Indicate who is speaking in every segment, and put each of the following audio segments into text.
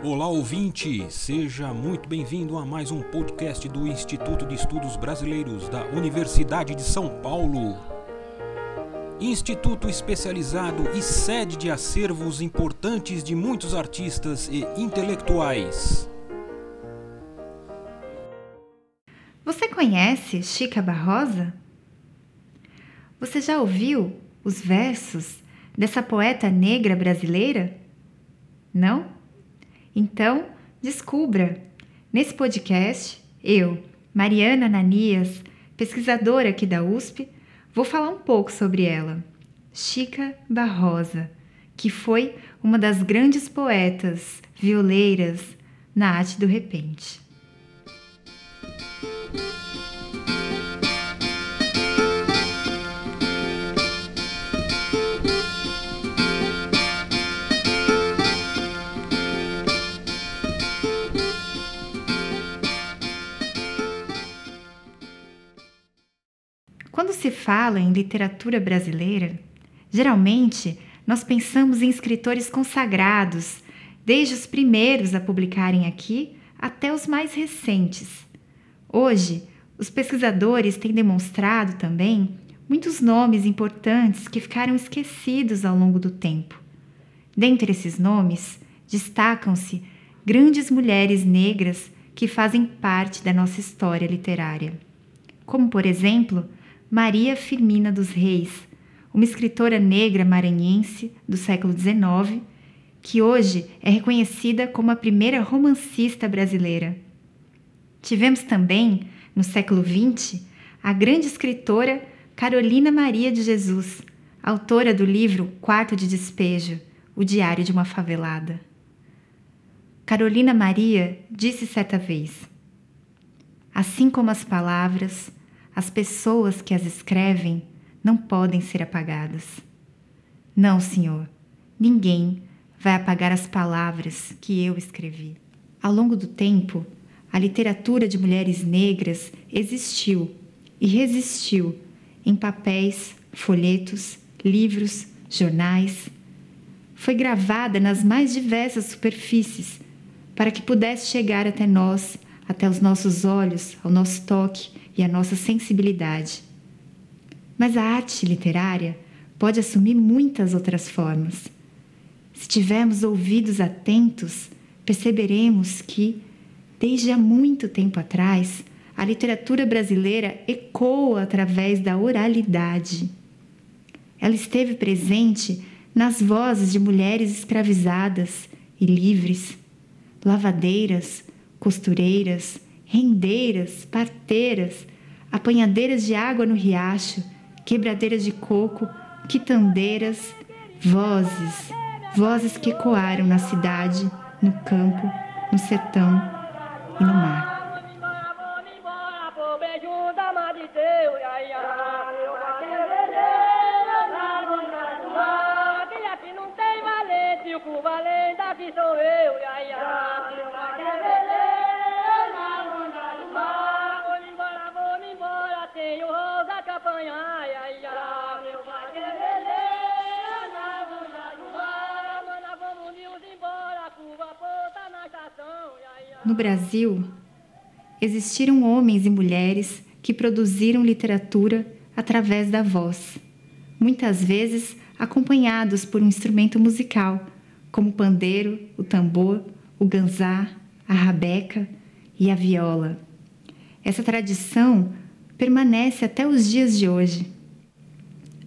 Speaker 1: Olá ouvinte, seja muito bem-vindo a mais um podcast do Instituto de Estudos Brasileiros da Universidade de São Paulo. Instituto especializado e sede de acervos importantes de muitos artistas e intelectuais.
Speaker 2: Você conhece Chica Barrosa? Você já ouviu os versos dessa poeta negra brasileira? Não? Então, descubra. Nesse podcast, eu, Mariana Nanias, pesquisadora aqui da USP, vou falar um pouco sobre ela. Chica Barrosa, que foi uma das grandes poetas violeiras na arte do repente. Quando se fala em literatura brasileira, geralmente nós pensamos em escritores consagrados, desde os primeiros a publicarem aqui até os mais recentes. Hoje, os pesquisadores têm demonstrado também muitos nomes importantes que ficaram esquecidos ao longo do tempo. Dentre esses nomes, destacam-se grandes mulheres negras que fazem parte da nossa história literária, como, por exemplo, Maria Firmina dos Reis, uma escritora negra maranhense do século XIX, que hoje é reconhecida como a primeira romancista brasileira. Tivemos também, no século XX, a grande escritora Carolina Maria de Jesus, autora do livro Quarto de Despejo, O Diário de uma Favelada. Carolina Maria disse certa vez: Assim como as palavras, as pessoas que as escrevem não podem ser apagadas. Não, Senhor, ninguém vai apagar as palavras que eu escrevi. Ao longo do tempo, a literatura de mulheres negras existiu e resistiu em papéis, folhetos, livros, jornais. Foi gravada nas mais diversas superfícies para que pudesse chegar até nós, até os nossos olhos, ao nosso toque e a nossa sensibilidade. Mas a arte literária pode assumir muitas outras formas. Se tivermos ouvidos atentos, perceberemos que, desde há muito tempo atrás, a literatura brasileira ecoa através da oralidade. Ela esteve presente nas vozes de mulheres escravizadas e livres, lavadeiras, costureiras, rendeiras, parteiras, apanhadeiras de água no riacho, quebradeiras de coco, quitandeiras, vozes, vozes que ecoaram na cidade, no campo, no sertão e no mar. No Brasil, existiram homens e mulheres que produziram literatura através da voz, muitas vezes acompanhados por um instrumento musical, como o pandeiro, o tambor, o ganzá, a rabeca e a viola. Essa tradição permanece até os dias de hoje.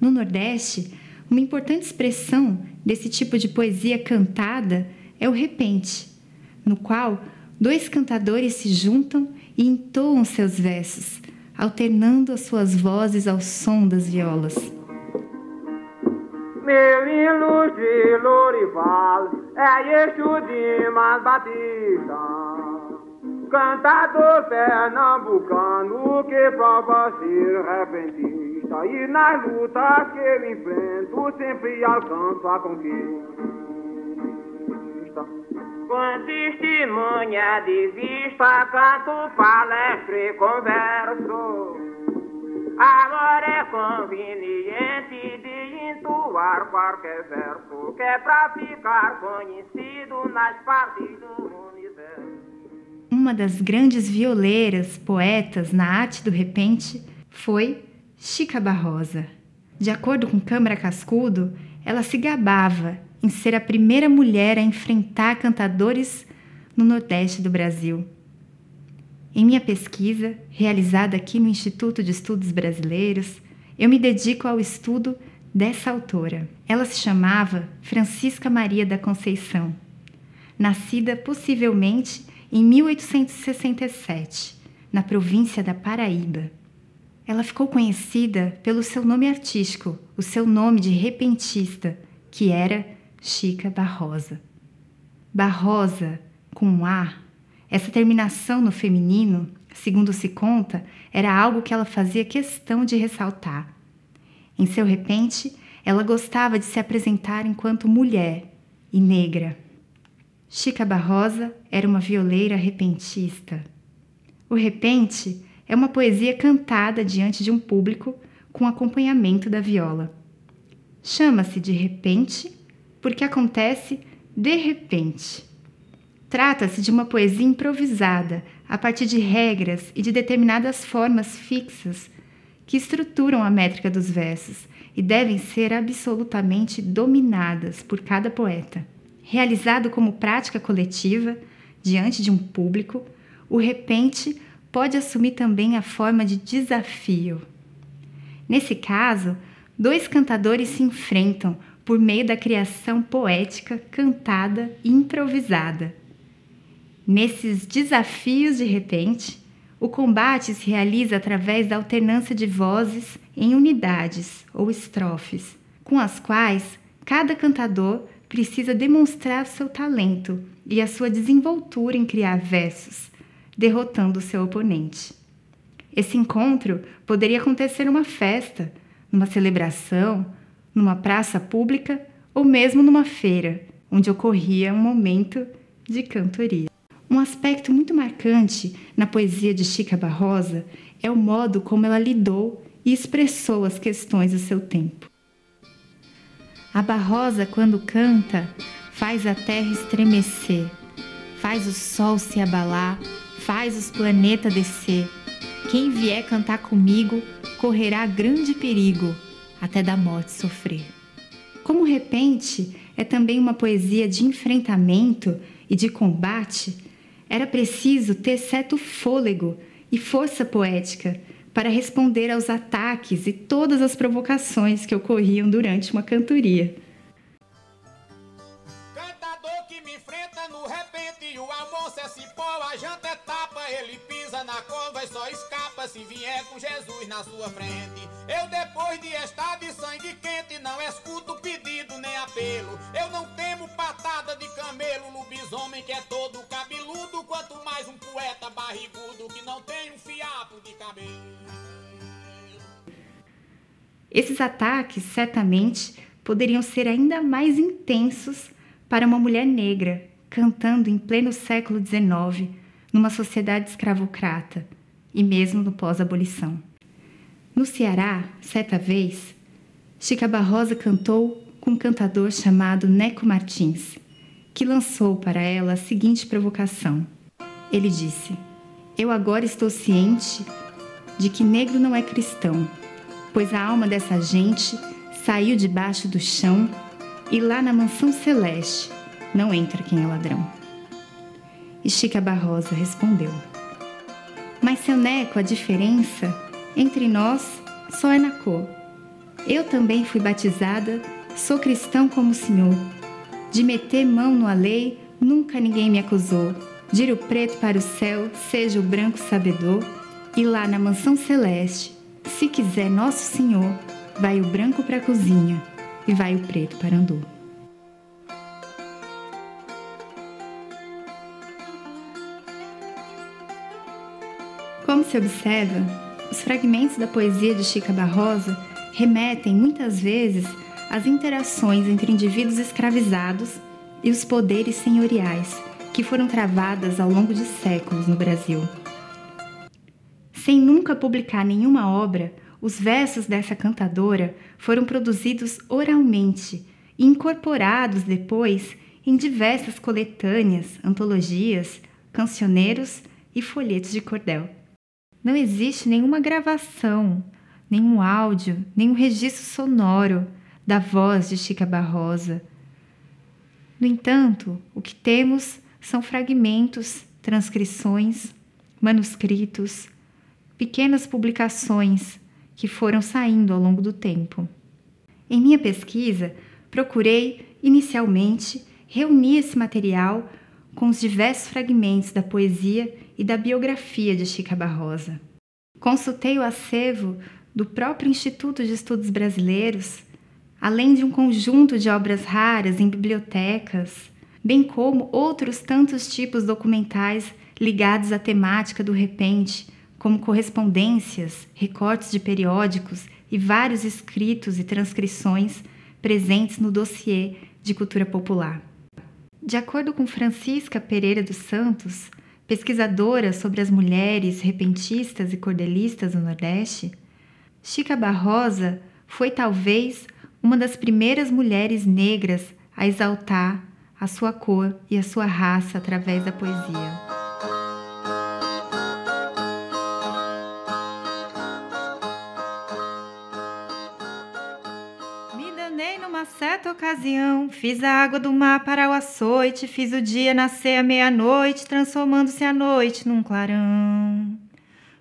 Speaker 2: No Nordeste, uma importante expressão desse tipo de poesia cantada é o repente, no qual dois cantadores se juntam e entoam seus versos, alternando as suas vozes ao som das violas.
Speaker 3: Meu ilustre Lorival é eixo de Batista cantador pernambucano que prova ser repentista e nas lutas que eu enfrento sempre alcanço a conquista. Com testemunha de vista, canto, palestra e converso. Agora é conveniente de entoar qualquer verso que é pra ficar conhecido nas partes do universo.
Speaker 2: Uma das grandes violeiras, poetas na arte do repente foi Chica Barrosa. De acordo com Câmara Cascudo, ela se gabava em ser a primeira mulher a enfrentar cantadores no Nordeste do Brasil. Em minha pesquisa, realizada aqui no Instituto de Estudos Brasileiros, eu me dedico ao estudo dessa autora. Ela se chamava Francisca Maria da Conceição, nascida possivelmente em 1867, na província da Paraíba. Ela ficou conhecida pelo seu nome artístico, o seu nome de repentista, que era Chica Barrosa. Barrosa, com um A, essa terminação no feminino, segundo se conta, era algo que ela fazia questão de ressaltar. Em seu repente, ela gostava de se apresentar enquanto mulher e negra. Chica Barrosa era uma violeira repentista. O repente é uma poesia cantada diante de um público com acompanhamento da viola. Chama-se de repente porque acontece de repente. Trata-se de uma poesia improvisada a partir de regras e de determinadas formas fixas que estruturam a métrica dos versos e devem ser absolutamente dominadas por cada poeta. Realizado como prática coletiva, diante de um público, o repente pode assumir também a forma de desafio. Nesse caso, dois cantadores se enfrentam por meio da criação poética cantada e improvisada. Nesses desafios de repente, o combate se realiza através da alternância de vozes em unidades ou estrofes, com as quais cada cantador precisa demonstrar seu talento e a sua desenvoltura em criar versos, derrotando seu oponente. Esse encontro poderia acontecer numa festa, numa celebração, numa praça pública ou mesmo numa feira, onde ocorria um momento de cantoria. Um aspecto muito marcante na poesia de Chica Barrosa é o modo como ela lidou e expressou as questões do seu tempo. A Barrosa, quando canta, faz a terra estremecer, faz o sol se abalar, faz os planetas descer. Quem vier cantar comigo correrá grande perigo, até da morte sofrer. Como repente é também uma poesia de enfrentamento e de combate, era preciso ter certo fôlego e força poética para responder aos ataques e todas as provocações que ocorriam durante uma cantoria.
Speaker 4: O almoço é cipó, a janta é tapa, ele pisa na cova e só escapa se vier com Jesus na sua frente. Eu depois de estar de sangue quente, não escuto pedido nem apelo. Eu não temo patada de camelo, lobisomem que é todo cabeludo, quanto mais um poeta barrigudo que não tem um fiapo de cabelo.
Speaker 2: Esses ataques certamente poderiam ser ainda mais intensos para uma mulher negra cantando em pleno século XIX, numa sociedade escravocrata e mesmo no pós-abolição. No Ceará, certa vez, Chica Barrosa cantou com um cantador chamado Neco Martins, que lançou para ela a seguinte provocação. Ele disse: Eu agora estou ciente de que negro não é cristão, pois a alma dessa gente saiu debaixo do chão e lá na mansão celeste não entra quem é ladrão. E Chica Barrosa respondeu: Mas seu Neco, a diferença entre nós só é na cor. Eu também fui batizada, sou cristão como o Senhor. De meter mão no alei, nunca ninguém me acusou. De ir o preto para o céu, seja o branco sabedor. E lá na mansão celeste, se quiser Nosso Senhor, vai o branco para a cozinha e vai o preto para andor. Como se observa, os fragmentos da poesia de Chica Barrosa remetem muitas vezes às interações entre indivíduos escravizados e os poderes senhoriais que foram travadas ao longo de séculos no Brasil. Sem nunca publicar nenhuma obra, os versos dessa cantadora foram produzidos oralmente e incorporados depois em diversas coletâneas, antologias, cancioneiros e folhetos de cordel. Não existe nenhuma gravação, nenhum áudio, nenhum registro sonoro da voz de Chica Barrosa. No entanto, o que temos são fragmentos, transcrições, manuscritos, pequenas publicações que foram saindo ao longo do tempo. Em minha pesquisa, procurei, inicialmente, reunir esse material com os diversos fragmentos da poesia e da biografia de Chica Barrosa. Consultei o acervo do próprio Instituto de Estudos Brasileiros, além de um conjunto de obras raras em bibliotecas, bem como outros tantos tipos documentais ligados à temática do repente, como correspondências, recortes de periódicos e vários escritos e transcrições presentes no dossiê de cultura popular. De acordo com Francisca Pereira dos Santos, pesquisadora sobre as mulheres repentistas e cordelistas do Nordeste, Chica Barrosa foi talvez uma das primeiras mulheres negras a exaltar a sua cor e a sua raça através da poesia. Numa certa ocasião, fiz a água do mar para o açoite, fiz o dia nascer à meia-noite, transformando-se a noite num clarão.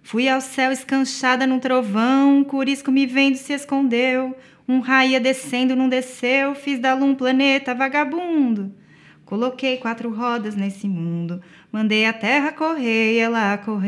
Speaker 2: Fui ao céu escanchada num trovão, um curisco me vendo se escondeu, um raia descendo não desceu, fiz da lua um planeta vagabundo. Coloquei quatro rodas nesse mundo, mandei a terra correr e ela correu.